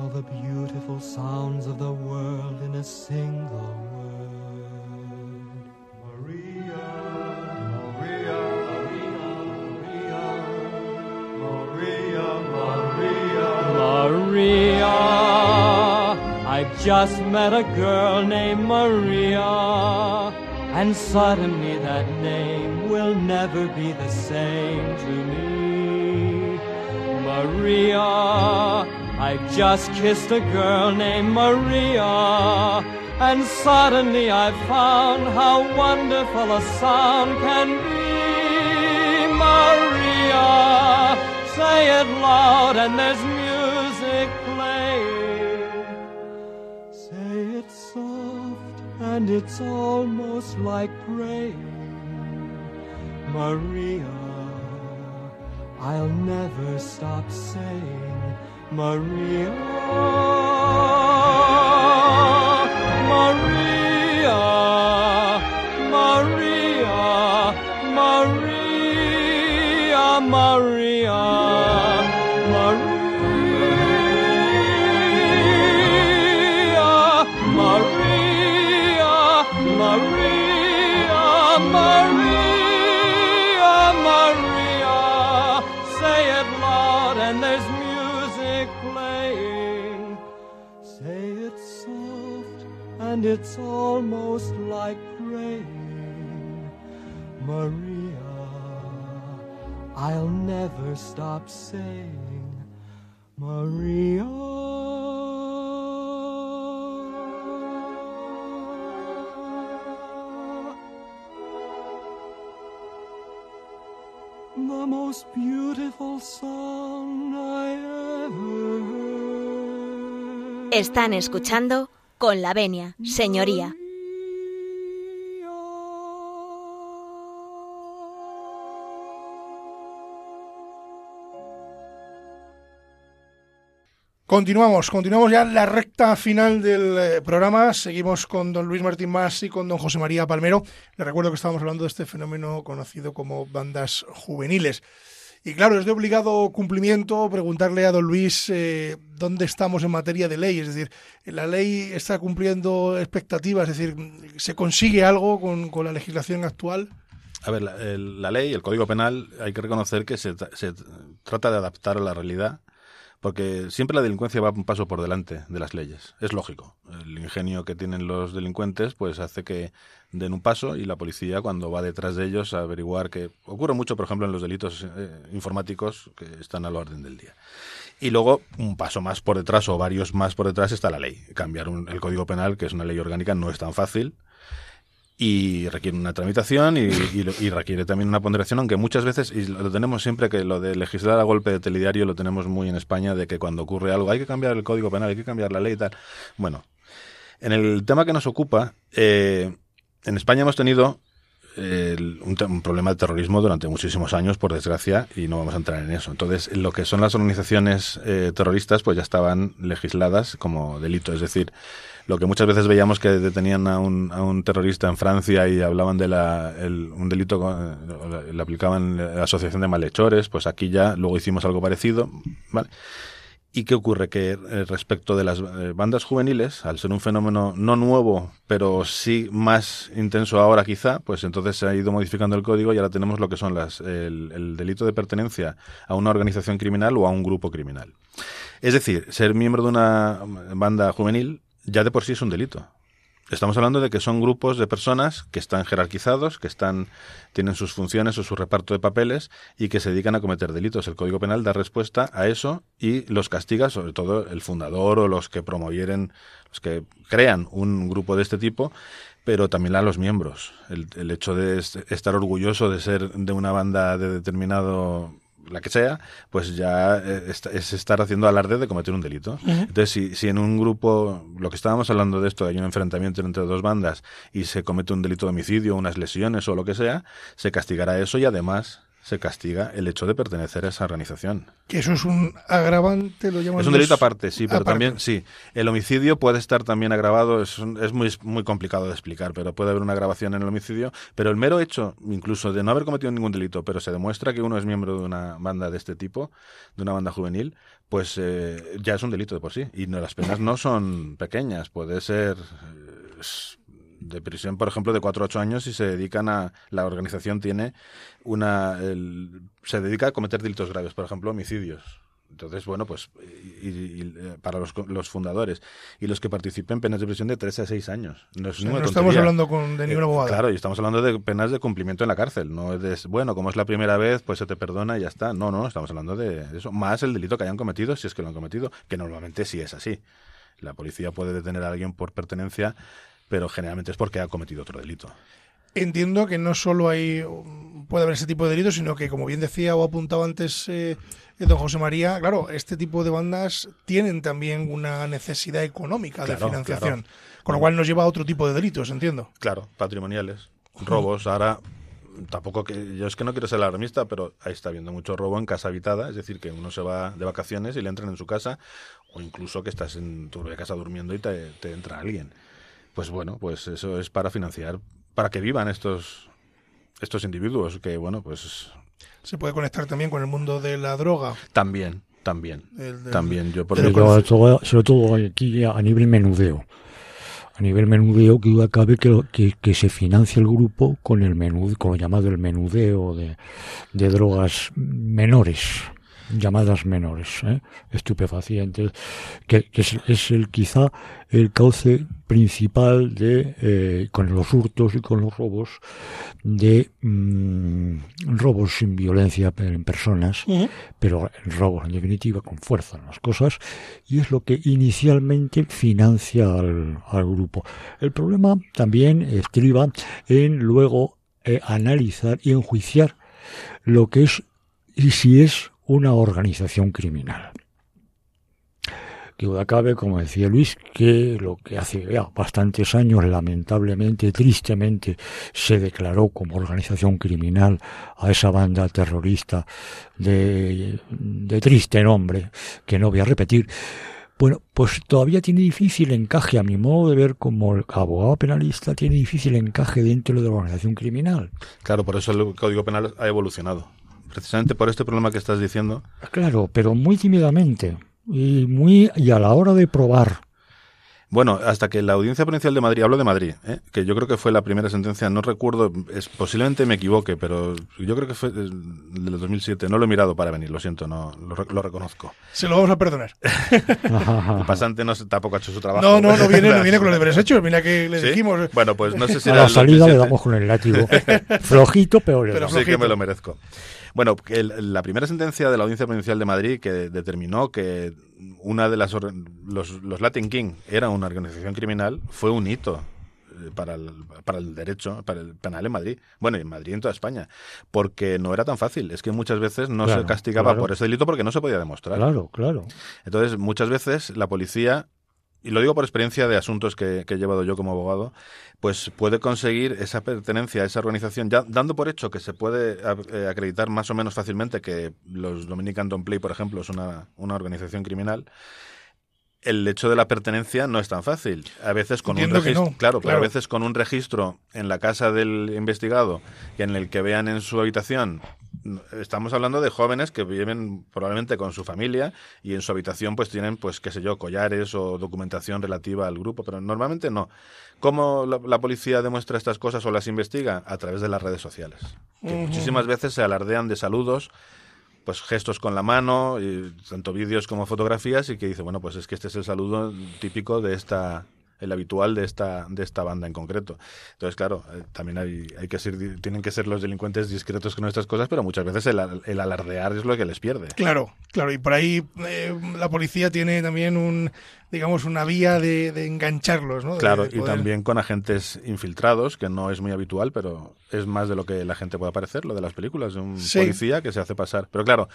All the beautiful sounds of the world in a single word. Maria, Maria, Maria, Maria, Maria, Maria. I've just met a girl named Maria, and suddenly that name will never be the same to me. Maria, I've just kissed a girl named Maria, and suddenly I've found how wonderful a sound can be. Maria, say it loud, and there's music playing. Say it soft, and it's almost like praying. Maria, I'll never stop saying, Maria, Maria, it's almost like praying. Maria, I'll never stop saying, Maria. The most beautiful song I ever heard. Están escuchando con la venia, señoría. Continuamos, continuamos ya la recta final del eh, programa. Seguimos con don Luis Martín Más y con don José María Palmero. Les recuerdo que estábamos hablando de este fenómeno conocido como bandas juveniles. Y claro, es de obligado cumplimiento preguntarle a don Luis eh, dónde estamos en materia de ley. Es decir, ¿la ley está cumpliendo expectativas? Es decir, ¿se consigue algo con, con la legislación actual? A ver, la, el- la ley, el Código Penal, hay que reconocer que se, se trata de adaptar a la realidad, porque siempre la delincuencia va un paso por delante de las leyes. Es lógico. El ingenio que tienen los delincuentes pues hace que den un paso y la policía cuando va detrás de ellos a averiguar que ocurre mucho, por ejemplo, en los delitos eh, informáticos que están a la orden del día. Y luego, un paso más por detrás o varios más por detrás está la ley. Cambiar un- el Código Penal, que es una ley orgánica, no es tan fácil y requiere una tramitación y, y, requiere también una ponderación, aunque muchas veces, y lo tenemos siempre que lo de legislar a golpe de telediario lo tenemos muy en España, de que cuando ocurre algo hay que cambiar el código penal, hay que cambiar la ley y tal. Bueno, en el tema que nos ocupa, eh, en España hemos tenido un, problema de terrorismo durante muchísimos años, por desgracia, y no vamos a entrar en eso. Entonces, lo que son las organizaciones eh, terroristas, pues ya estaban legisladas como delito. Es decir, lo que muchas veces veíamos que detenían a un, a un terrorista en Francia y hablaban de la, un delito, eh, le aplicaban la asociación de malhechores, pues aquí ya luego hicimos algo parecido. ¿vale? ¿Y qué ocurre? Que eh, respecto de las eh, bandas juveniles, al ser un fenómeno no nuevo, pero sí más intenso ahora quizá, pues entonces se ha ido modificando el código y ahora tenemos lo que son las, el, el delito de pertenencia a una organización criminal o a un grupo criminal. Es decir, ser miembro de una banda juvenil ya de por sí es un delito. Estamos hablando de que son grupos de personas que están jerarquizados, que están tienen sus funciones o su reparto de papeles y que se dedican a cometer delitos. El Código Penal da respuesta a eso y los castiga, sobre todo el fundador o los que promovieren, los que crean un grupo de este tipo, pero también a los miembros. El, el hecho de estar orgulloso de ser de una banda de determinado la que sea, pues ya eh, es, estar haciendo alarde de cometer un delito. Entonces, si, si en un grupo, lo que estábamos hablando de esto, hay un enfrentamiento entre dos bandas y se comete un delito de homicidio, unas lesiones o lo que sea, se castigará eso y además se castiga el hecho de pertenecer a esa organización. Que eso es un agravante, lo Es un delito aparte, sí, pero también, sí. El homicidio puede estar también agravado, es, es muy, muy complicado de explicar, pero puede haber una agravación en el homicidio. Pero el mero hecho, incluso de no haber cometido ningún delito, pero se demuestra que uno es miembro de una banda de este tipo, de una banda juvenil, pues eh, ya es un delito de por sí. Y no, las penas no son pequeñas, puede ser. Eh, de prisión, por ejemplo, de 4 a 8 años y se dedican a. La organización tiene una. se dedica a cometer delitos graves, por ejemplo, homicidios. Entonces, bueno, pues y, eh, para los, los, fundadores y los que participen, penas de prisión de 3 a 6 años. No, estamos hablando con, de ninguna abogado. Eh, claro, y estamos hablando de penas de cumplimiento en la cárcel. No es de, bueno, como es la primera vez, pues se te perdona y ya está. No, no, estamos hablando de eso. Más el delito que hayan cometido, si es que lo han cometido, que normalmente sí es así. La policía puede detener a alguien por pertenencia pero generalmente es porque ha cometido otro delito. Entiendo que no solo hay puede haber ese tipo de delitos, sino que, como bien decía o apuntaba antes eh, don José María, claro, este tipo de bandas tienen también una necesidad económica de financiación, con lo cual nos lleva a otro tipo de delitos, entiendo. Claro, patrimoniales, robos. Ahora, tampoco que yo es que no quiero ser alarmista, pero ahí está habiendo mucho robo en casa habitada, es decir, que uno se va de vacaciones y le entran en su casa, o incluso que estás en tu casa durmiendo y te entra alguien pues bueno, pues eso es para financiar, para que vivan estos, estos individuos, que bueno, pues... Se puede conectar también con el mundo de la droga. También, también. también, yo por ejemplo... Sobre todo aquí a nivel menudeo. A nivel menudeo, que duda cabe que, que, que, se financie el grupo con el menú, con lo llamado el menudeo de, de drogas menores llamadas menores, ¿eh? estupefacientes, que, es, el quizá el cauce principal de eh, con los hurtos y con los robos de mm, robos sin violencia en personas, pero robos en definitiva con fuerza en las cosas y es lo que inicialmente financia al, grupo. El problema también estriba en luego eh, analizar y enjuiciar lo que es y si es una organización criminal. Que cabe, como decía Luis, que lo que hace ya bastantes años, lamentablemente, tristemente, se declaró como organización criminal a esa banda terrorista de, de triste nombre, que no voy a repetir, bueno, pues todavía tiene difícil encaje, a mi modo de ver, como el abogado penalista, tiene difícil encaje dentro de la organización criminal. Claro, por eso el Código Penal ha evolucionado precisamente por este problema que estás diciendo. Claro, pero muy tímidamente y muy y a la hora de probar. Bueno, hasta que la Audiencia Provincial de Madrid, hablo de Madrid, ¿eh? que yo creo que fue la primera sentencia, no recuerdo, es, posiblemente me equivoque, pero yo creo que fue del 2007, no lo he mirado para venir, lo siento, no lo, reconozco. Se lo vamos a perdonar. el pasante no tampoco ha hecho su trabajo. No, no, no viene, no viene con los deberes hechos, mira que le dijimos. Bueno, pues no sé si a la salida le damos con el látigo. Flojito, pero le Sí que me lo merezco. Bueno, la primera sentencia de la Audiencia Provincial de Madrid que determinó que una de las los, Latin King era una organización criminal fue un hito eh, para el, para el derecho, para el penal en Madrid. Bueno, y en Madrid y en toda España. Porque no era tan fácil. Es que muchas veces no Claro, se castigaba claro. por ese delito porque no se podía demostrar. Claro, claro. Entonces, muchas veces la policía, y lo digo por experiencia de asuntos que, que he llevado yo como abogado, pues puede conseguir esa pertenencia a esa organización, ya dando por hecho que se puede eh, acreditar más o menos fácilmente que los Dominican Don't Play, por ejemplo, es una, una organización criminal. El hecho de la pertenencia no es tan fácil. A veces con Entiendo un registro, no, claro, pero a veces con un registro en la casa del investigado, que en el que vean en su habitación estamos hablando de jóvenes que viven probablemente con su familia y en su habitación pues tienen pues qué sé yo collares o documentación relativa al grupo pero normalmente no. Cómo la, la policía demuestra estas cosas o las investiga a través de las redes sociales que muchísimas veces se alardean de saludos pues gestos con la mano y tanto vídeos como fotografías y que dice bueno pues es que este es el saludo típico de esta el habitual de esta de esta banda en concreto entonces claro eh, también hay, hay que ser tienen que ser los delincuentes discretos con estas cosas pero muchas veces el, el alardear es lo que les pierde Claro, claro, y por ahí eh, la policía tiene también un, digamos, una vía de, de engancharlos, ¿no? De- Claro, de y también con agentes infiltrados, que no es muy habitual, pero es más de lo que la gente puede parecer, lo de las películas, de un Sí. policía que se hace pasar. Pero claro,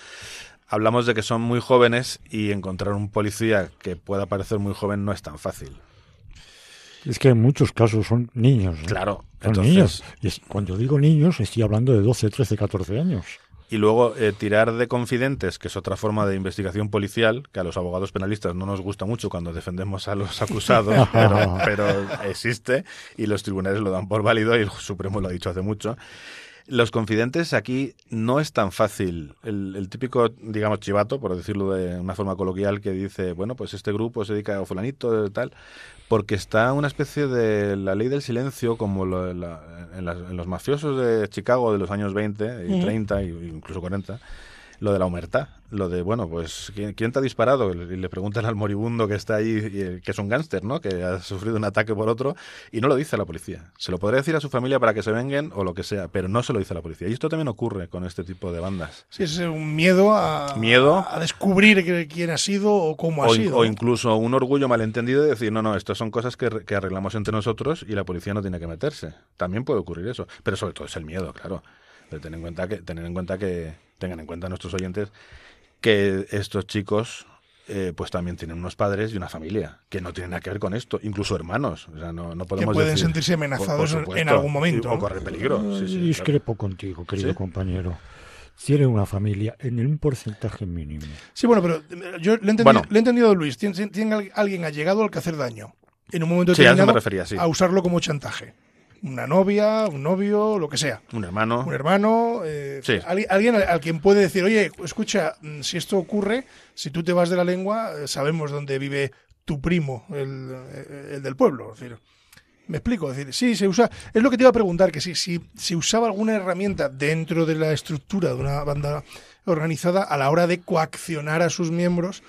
hablamos de que son muy jóvenes y encontrar un policía que pueda parecer muy joven no es tan fácil. Es que en muchos casos son niños. ¿no? Claro, Son entonces- niños. Y es- cuando digo niños, estoy hablando de 12, 13, 14 años. Y luego eh, tirar de confidentes, que es otra forma de investigación policial, que a los abogados penalistas no nos gusta mucho cuando defendemos a los acusados, pero, pero existe y los tribunales lo dan por válido y el Supremo lo ha dicho hace mucho. Los confidentes aquí no es tan fácil. El, el típico, digamos, chivato, por decirlo de una forma coloquial, que dice, bueno, pues este grupo se dedica a fulanito, tal, porque está una especie de la ley del silencio, como lo la- en, las- en los mafiosos de Chicago de los años 20 y Ujú. 30 y incluso 40, lo de la humertad, lo de, bueno, pues, ¿quién, quién te ha disparado? Y le preguntan al moribundo que está ahí, que es un gángster, ¿no? Que ha sufrido un ataque por otro, y no lo dice a la policía. Se lo podría decir a su familia para que se venguen o lo que sea, pero no se lo dice a la policía. Y esto también ocurre con este tipo de bandas. Sí, es un miedo a, Miedo. a descubrir quién ha sido o cómo ha O, sido. o incluso un orgullo malentendido de decir, no, no, estas son cosas que, que arreglamos entre nosotros y la policía no tiene que meterse. También puede ocurrir eso. Pero sobre todo es el miedo, claro. Pero ten en cuenta que, tener en cuenta que, tengan en cuenta nuestros oyentes, que estos chicos eh, pues también tienen unos padres y una familia que no tienen nada que ver con esto, incluso hermanos. O sea, no, no podemos pueden decir- sentirse amenazados en- algún momento, O correr peligro. Sí, sí, claro. Discrepo contigo, querido ¿Sí? compañero. Tiene una familia en un porcentaje mínimo. Sí, bueno, pero eh, yo le he entendido, Bueno. le he entendido a Luis. Tiene, tiene al- alguien allegado al que hacer daño. En un momento Sí, a eso me determinado, refería, sí. a usarlo como chantaje. Una novia, un novio, lo que sea. Un hermano. Un hermano, eh, Sí. alguien, alguien al, al quien puede decir, oye, escucha, mm, si esto ocurre, si tú te vas de la lengua, eh, sabemos dónde vive tu primo, el, eh, el del pueblo. Es decir, me explico, es decir, sí, se usa. Es lo que te iba a preguntar, que si, si se usaba alguna herramienta dentro de la estructura de una banda organizada a la hora de coaccionar a sus miembros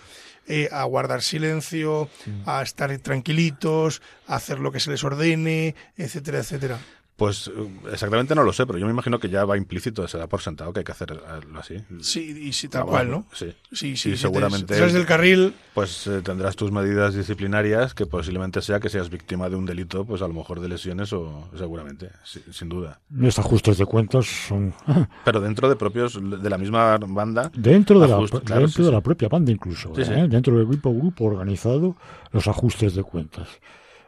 eh, a guardar silencio, a estar tranquilitos, a hacer lo que se les ordene, etcétera, etcétera. Pues eh, exactamente no lo sé, pero yo me imagino que ya va implícito, se da por sentado que hay que hacerlo así. Sí, y sí, tal cual, ¿no? Sí. Sí, sí, si te- seguramente. si sales del carril, Pues eh, tendrás tus medidas disciplinarias que posiblemente sea que seas víctima de un delito, pues a lo mejor de lesiones o seguramente, sí, sin duda. Los ajustes de cuentas son Pero dentro de propios de la misma banda. dentro de la, claro, dentro sí, de sí. la propia banda incluso, Sí, sí. ¿eh? dentro del grupo grupo organizado, los ajustes de cuentas.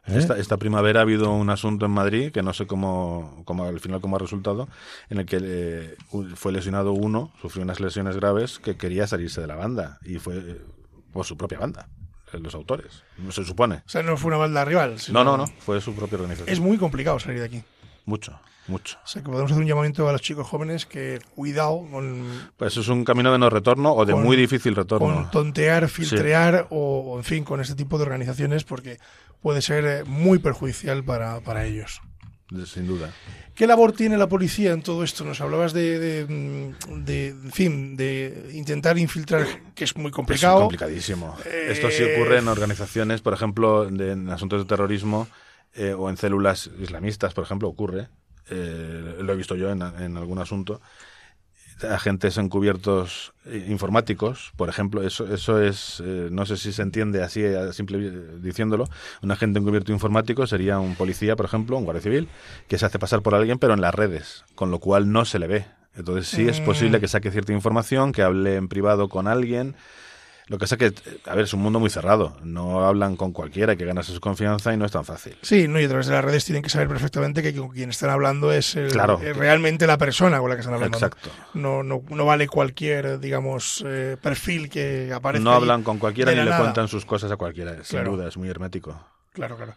¿Eh? Esta, esta primavera ha habido un asunto en Madrid que no sé cómo, cómo al final cómo ha resultado, en el que eh, fue lesionado uno, sufrió unas lesiones graves que quería salirse de la banda y fue eh, por su propia banda, los autores, no se supone. o sea, no fue una banda rival. sino- No, no, no, fue su propia organización. Es muy complicado salir de aquí. Mucho, mucho. O sea, que podemos hacer un llamamiento a los chicos jóvenes que cuidado con, Pues es un camino de no retorno o de Con- muy difícil con retorno. tontear, filtrear o, o, en fin, con este tipo de organizaciones porque puede ser eh, muy perjudicial para, para ellos. sin duda. ¿Qué labor tiene la policía en todo esto? Nos hablabas de, de, de, en fin, de intentar infiltrar, que es muy Es complicado. complicadísimo. Eh, Esto sí ocurre en organizaciones, por ejemplo, de- en asuntos de terrorismo eh, o en células islamistas, por ejemplo, ocurre. Eh, lo he visto yo en, en algún asunto. agentes encubiertos eh, informáticos, por ejemplo, eso, eso es, eh, no sé si se entiende así, simple diciéndolo, un agente encubierto informático sería un policía, por ejemplo, un guardia civil, que se hace pasar por alguien, pero en las redes, con lo cual no se le ve. Entonces sí es posible que saque cierta información, que hable en privado con alguien, lo que pasa es que, a ver, es un mundo muy cerrado. No hablan con cualquiera, hay que ganarse su confianza y no es tan fácil. Sí, no, y a través de las redes tienen que saber perfectamente que con quien están hablando es, realmente la persona con la que están hablando. Exacto. No, no, no vale cualquier, digamos, eh, perfil que aparece. No hablan con cualquiera ni le cuentan sus cosas a cualquiera, sin duda, es muy hermético. Claro, claro.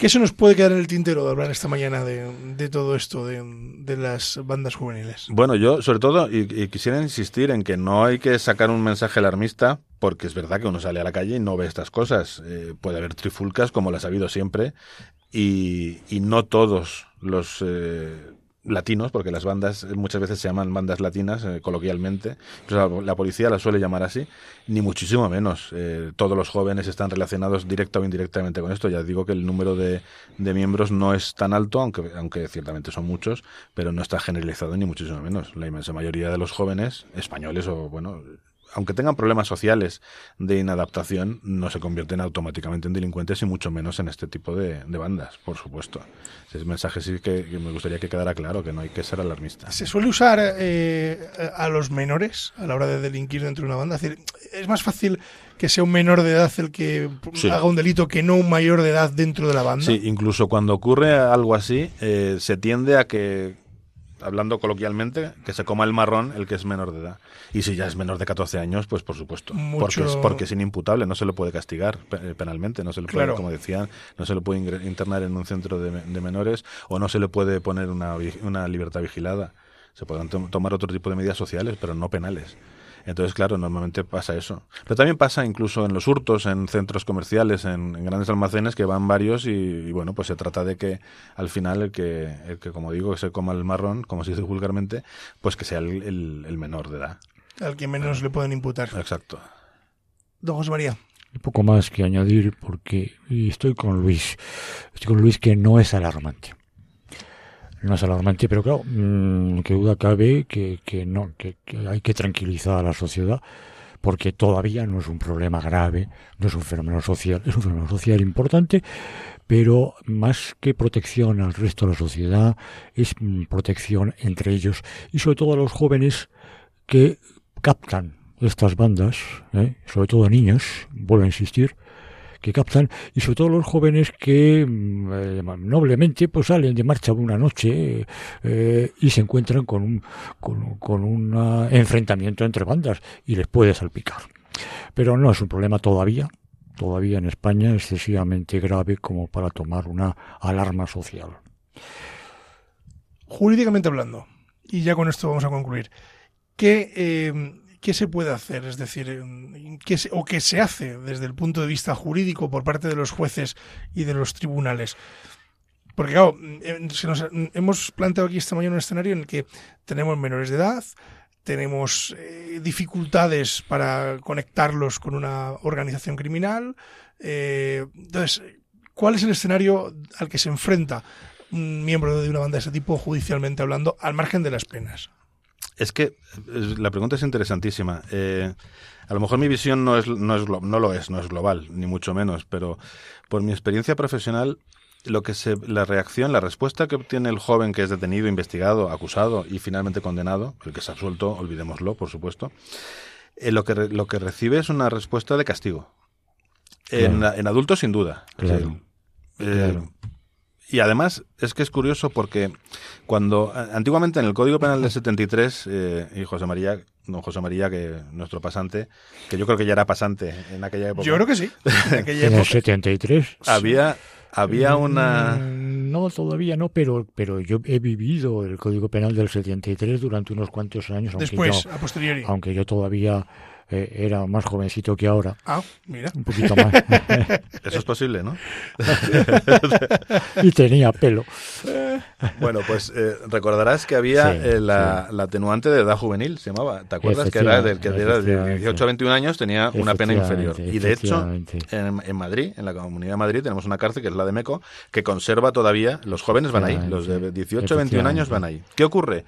¿Qué se nos puede quedar en el tintero de hablar esta mañana de, todo esto, de, las bandas juveniles? Bueno, yo sobre todo, y, quisiera insistir en que no hay que sacar un mensaje alarmista, porque es verdad que uno sale a la calle y no ve estas cosas. Eh, puede haber trifulcas, como las ha habido siempre, y, no todos los... Eh, latinos, porque las bandas muchas veces se llaman bandas latinas eh, coloquialmente, la, policía las suele llamar así, ni muchísimo menos. Eh, todos los jóvenes están relacionados directa o indirectamente con esto. Ya digo que el número de, de, miembros no es tan alto, aunque, aunque ciertamente son muchos, pero no está generalizado ni muchísimo menos. La inmensa mayoría de los jóvenes españoles o, bueno, aunque tengan problemas sociales de inadaptación, no se convierten automáticamente en delincuentes y mucho menos en este tipo de, bandas, por supuesto. Ese mensaje sí que, me gustaría que quedara claro, que no hay que ser alarmista. ¿Se suele usar eh, a los menores a la hora de delinquir dentro de una banda? Es, decir, es más fácil que sea un menor de edad el que haga un delito que no un mayor de edad dentro de la banda. Sí, incluso cuando ocurre algo así, eh, se tiende a que hablando coloquialmente, que se coma el marrón el que es menor de edad. Y si ya es menor de 14 años, pues por supuesto. Porque, es, porque es inimputable, no se le puede castigar eh, penalmente, no se le puede, como decían, no se le puede internar en un centro de, menores o no se le puede poner una, una libertad vigilada. Se pueden tomar otro tipo de medidas sociales, pero no penales. Entonces, claro, normalmente pasa eso. Pero también pasa incluso en los hurtos, en centros comerciales, en, grandes almacenes que van varios y, bueno, pues se trata de que al final el que, el que como digo, se coma el marrón, como se dice vulgarmente, pues que sea el, menor de edad. Al que menos le pueden imputar. Exacto. Don José María. Un poco más que añadir porque estoy con Luis. Estoy con Luis que no es alarmante no es alarmante, pero claro, mm, que duda cabe que, que no, que, hay que tranquilizar a la sociedad porque todavía no es un problema grave, no es un fenómeno social, es un fenómeno social importante, pero más que protección al resto de la sociedad, es mm, protección entre ellos y sobre todo a los jóvenes que captan estas bandas, ¿eh? sobre todo niños, vuelvo a insistir, que captan y sobre todo los jóvenes que mm, eh, noblemente pues salen de marcha una noche eh, y se encuentran con un, con, un ah, enfrentamiento entre bandas y les puede salpicar. Pero no es un problema todavía, todavía en España excesivamente grave como para tomar una alarma social. Jurídicamente hablando, y ya con esto vamos a concluir, ¿qué eh, ¿qué se puede hacer? Es decir, ¿qué o qué se hace desde el punto de vista jurídico por parte de los jueces y de los tribunales? Porque, claro, hemos planteado aquí esta mañana un escenario en el que tenemos menores de edad, tenemos eh, dificultades para conectarlos con una organización criminal. Eh, entonces, ¿cuál es el escenario al que se enfrenta un miembro de una banda de ese tipo, judicialmente hablando, al margen de las penas? Es que la pregunta es interesantísima. Eh, a lo mejor mi visión no, es, no, es, no lo es, no es global, ni mucho menos, pero por mi experiencia profesional, lo que se, la reacción, la respuesta que obtiene el joven que es detenido, investigado, acusado y finalmente condenado, el que se ha absuelto, olvidémoslo, por supuesto, eh, lo, que, lo que recibe es una respuesta de castigo. En, en, adultos, sin duda. Claro. Eh, y además es que es curioso porque cuando antiguamente en el Código Penal del 73 eh, y José María, no José María que nuestro pasante, que yo creo que ya era pasante en aquella época. Yo creo que sí. En, el 73 había había mm, una no todavía no, pero pero yo he vivido el Código Penal del 73 durante unos cuantos años, Después, a posteriori. Aunque yo todavía eh, era más jovencito que ahora. Ah, mira. Un poquito más. Eso es posible, ¿no? y tenía pelo. Bueno, pues eh, recordarás que había eh, la, atenuante de edad juvenil, se llamaba. ¿Te acuerdas que era, del, que era de 18 a 21 años tenía una pena inferior? Y de hecho, en, en, Madrid, en la Comunidad de Madrid, tenemos una cárcel que es la de Meco, que conserva todavía, los jóvenes van ahí, los de 18 a 21 años van ahí. ¿Qué ocurre?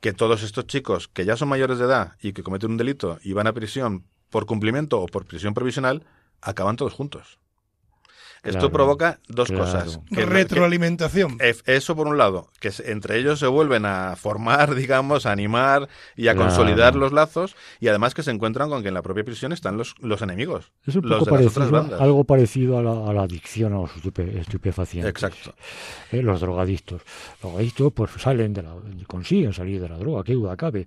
Que todos estos chicos que ya son mayores de edad y que cometen un delito y van a prisión por cumplimiento o por prisión provisional, acaban todos juntos. Esto Claro, provoca dos claro. cosas. Que- Retroalimentación. que- eso por un lado, que se- entre ellos se vuelven a formar, digamos, a animar y a Claro. consolidar los lazos y además que se encuentran con que en la propia prisión están los, los enemigos, Es un los de las otras parecido, bandas. algo parecido a la, a la adicción a los estupe- estupefacientes. Exacto. ¿eh? los drogadictos. Los drogadictos pues salen de la, consiguen salir de la droga, qué duda cabe.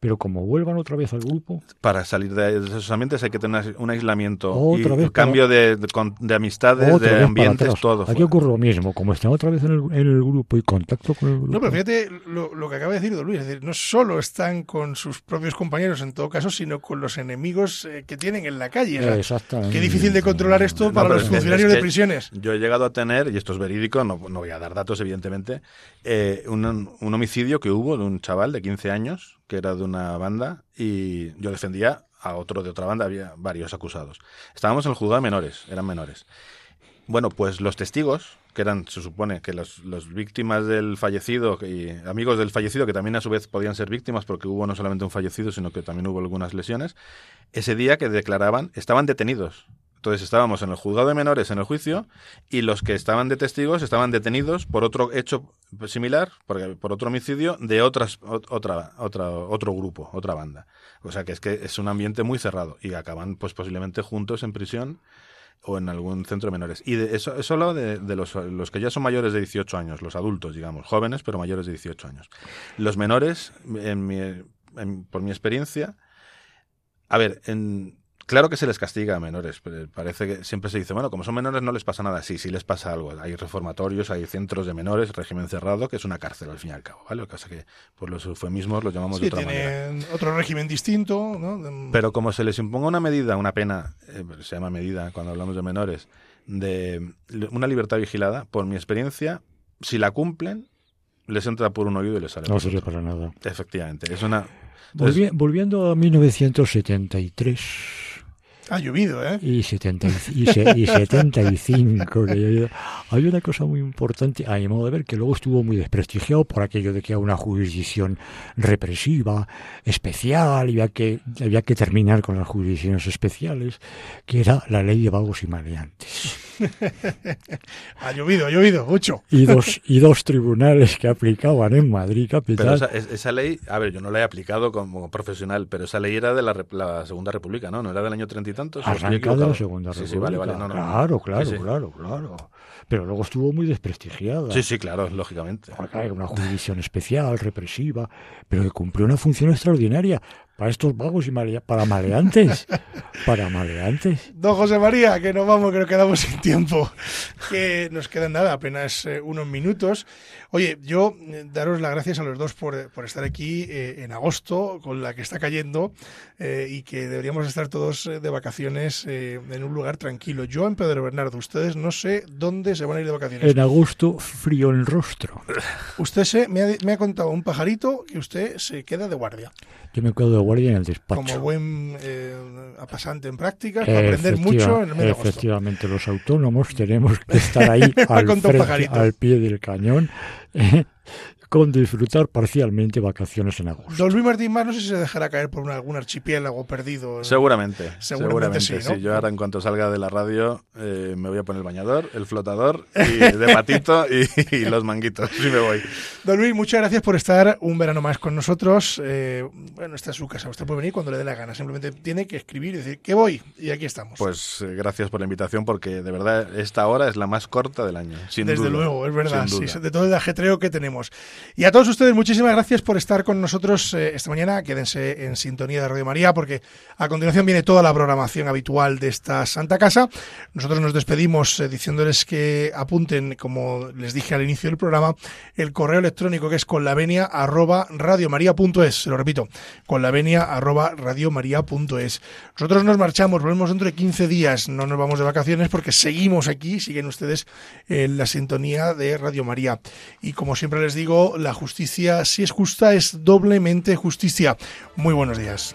Pero como vuelvan otra vez al grupo, Para salir de esos ambientes hay que tener un aislamiento Otra y vez un cambio de, de con- de amistades, de ambientes, todo. Aquí fuera. ocurre lo mismo, como están otra vez en el, en el grupo y contacto con el grupo. No, pero fíjate lo, lo que acaba de decir Don Luis. Es decir, no solo están con sus propios compañeros en todo caso, sino con los enemigos eh, que tienen en la calle. O sea, Exactamente. qué difícil de controlar esto No, para los es que- funcionarios es de prisiones. Yo he llegado a tener, y esto es verídico, no, no voy a dar datos evidentemente, eh, un, un homicidio que hubo de un chaval de 15 años, que era de una banda, y yo defendía a otro de otra banda, había varios acusados. Estábamos en el juzgado de menores, eran menores. Bueno, pues los testigos, que eran, se supone, que los, los víctimas del fallecido y amigos del fallecido, que también a su vez podían ser víctimas porque hubo no solamente un fallecido, sino que también hubo algunas lesiones, ese día que declaraban, estaban detenidos. Entonces estábamos en el juzgado de menores en el juicio y los que estaban de testigos estaban detenidos por otro hecho similar, por, por otro homicidio de otras, ot- otra, otra, otro grupo, otra banda. O sea que es que es un ambiente muy cerrado y acaban pues posiblemente juntos en prisión o en algún centro de menores. Y de eso, eso hablo de, de los, los que ya son mayores de 18 años, los adultos, digamos, jóvenes, pero mayores de 18 años. Los menores, en mi- en- por mi experiencia, a ver, en, claro que se les castiga a menores, pero parece que siempre se dice, bueno, como son menores no les pasa nada. Sí, sí les pasa algo. Hay reformatorios, hay centros de menores, régimen cerrado, que es una cárcel al fin y al cabo, ¿vale? Lo que pasa que por los eufemismos los llamamos de Sí, otra manera. tienen otro régimen distinto. ¿no? Pero como se les imponga una medida, una pena, eh, se llama medida cuando hablamos de menores, de una libertad vigilada, por mi experiencia, si la cumplen, les entra por un oído y les sale No por sirve otro. para nada. Efectivamente, es una... entonces, Volvi- volviendo a 1973 Ha llovido, ¿eh? y, 70 y, se- y 75, que ya- hay una cosa muy importante, a mi modo de ver, que luego estuvo muy desprestigiado por aquello de que era una jurisdicción represiva, especial, y que, había que terminar con las jurisdicciones especiales, que era la ley de vagos y maleantes. Ha llovido, ha llovido, mucho. Y dos, y dos tribunales que aplicaban en Madrid pero capital. esa, es- esa ley, a ver, yo no la he aplicado como profesional, pero esa ley era de la, la Segunda República, ¿no? ¿No era del año treinta y tantos? ¿O estoy Arranca de la? Segunda Sí, sí, República. vale, vale, no, no. Claro, claro, Sí, sí. claro, claro. Pero luego estuvo muy desprestigiada. Sí, sí, claro, lógicamente. Era una jurisdicción especial, represiva, pero que cumplió una función extraordinaria para estos vagos y malea- para maleantes. para maleantes. Don José María, que nos vamos, que nos quedamos sin tiempo. Que nos quedan nada, apenas eh, unos minutos. Oye, yo eh, daros las gracias a los dos por, por estar aquí eh, en agosto, con la que está cayendo, eh, y que deberíamos estar todos eh, de vacaciones eh, en un lugar tranquilo. Yo en Pedro Bernardo, ustedes no sé dónde se van a ir de vacaciones. En agosto, frío en rostro. Usted se, me, ha, me ha contado un pajarito que usted se queda de guardia, Yo me quedo de guardia en el despacho. como buen eh, apasante en prácticas, para aprender mucho en el mes de agosto. Efectivamente, los autónomos tenemos que estar ahí al, frente, al pie del cañón, eh, con disfrutar parcialmente vacaciones en agosto. Don Luis Martín Más, no sé si se dejará caer por un- algún archipiélago perdido. Seguramente, Seguramente seguramente, sí, ¿no? Yo ahora en cuanto salga de la radio eh, me voy a poner el bañador, el flotador y de patito y, y los manguitos y me voy. Don Luis, muchas gracias por estar un verano más con nosotros. Eh, bueno, esta es su casa. Usted puede venir cuando le dé la gana. Simplemente tiene que escribir y decir que voy. Y aquí estamos. Pues eh, gracias por la invitación porque de verdad esta hora es la más corta del año. Sin Desde duda, luego, es verdad, sin sí, duda. de todo el ajetreo que tenemos. Y a todos ustedes, muchísimas gracias por estar con nosotros eh, esta mañana. Quédense en sintonía de Radio María porque a continuación viene toda la programación habitual de esta Santa Casa. Nosotros nos despedimos eh, diciéndoles que apunten, como les dije al inicio del programa, el correo electrónico que es con. Se lo repito, con. Nosotros nos marchamos, volvemos dentro de 15 días. No nos vamos de vacaciones porque seguimos aquí, siguen ustedes en la sintonía de Radio María. Y como siempre les digo, la justicia, si es justa, es doblemente justicia. Muy buenos días.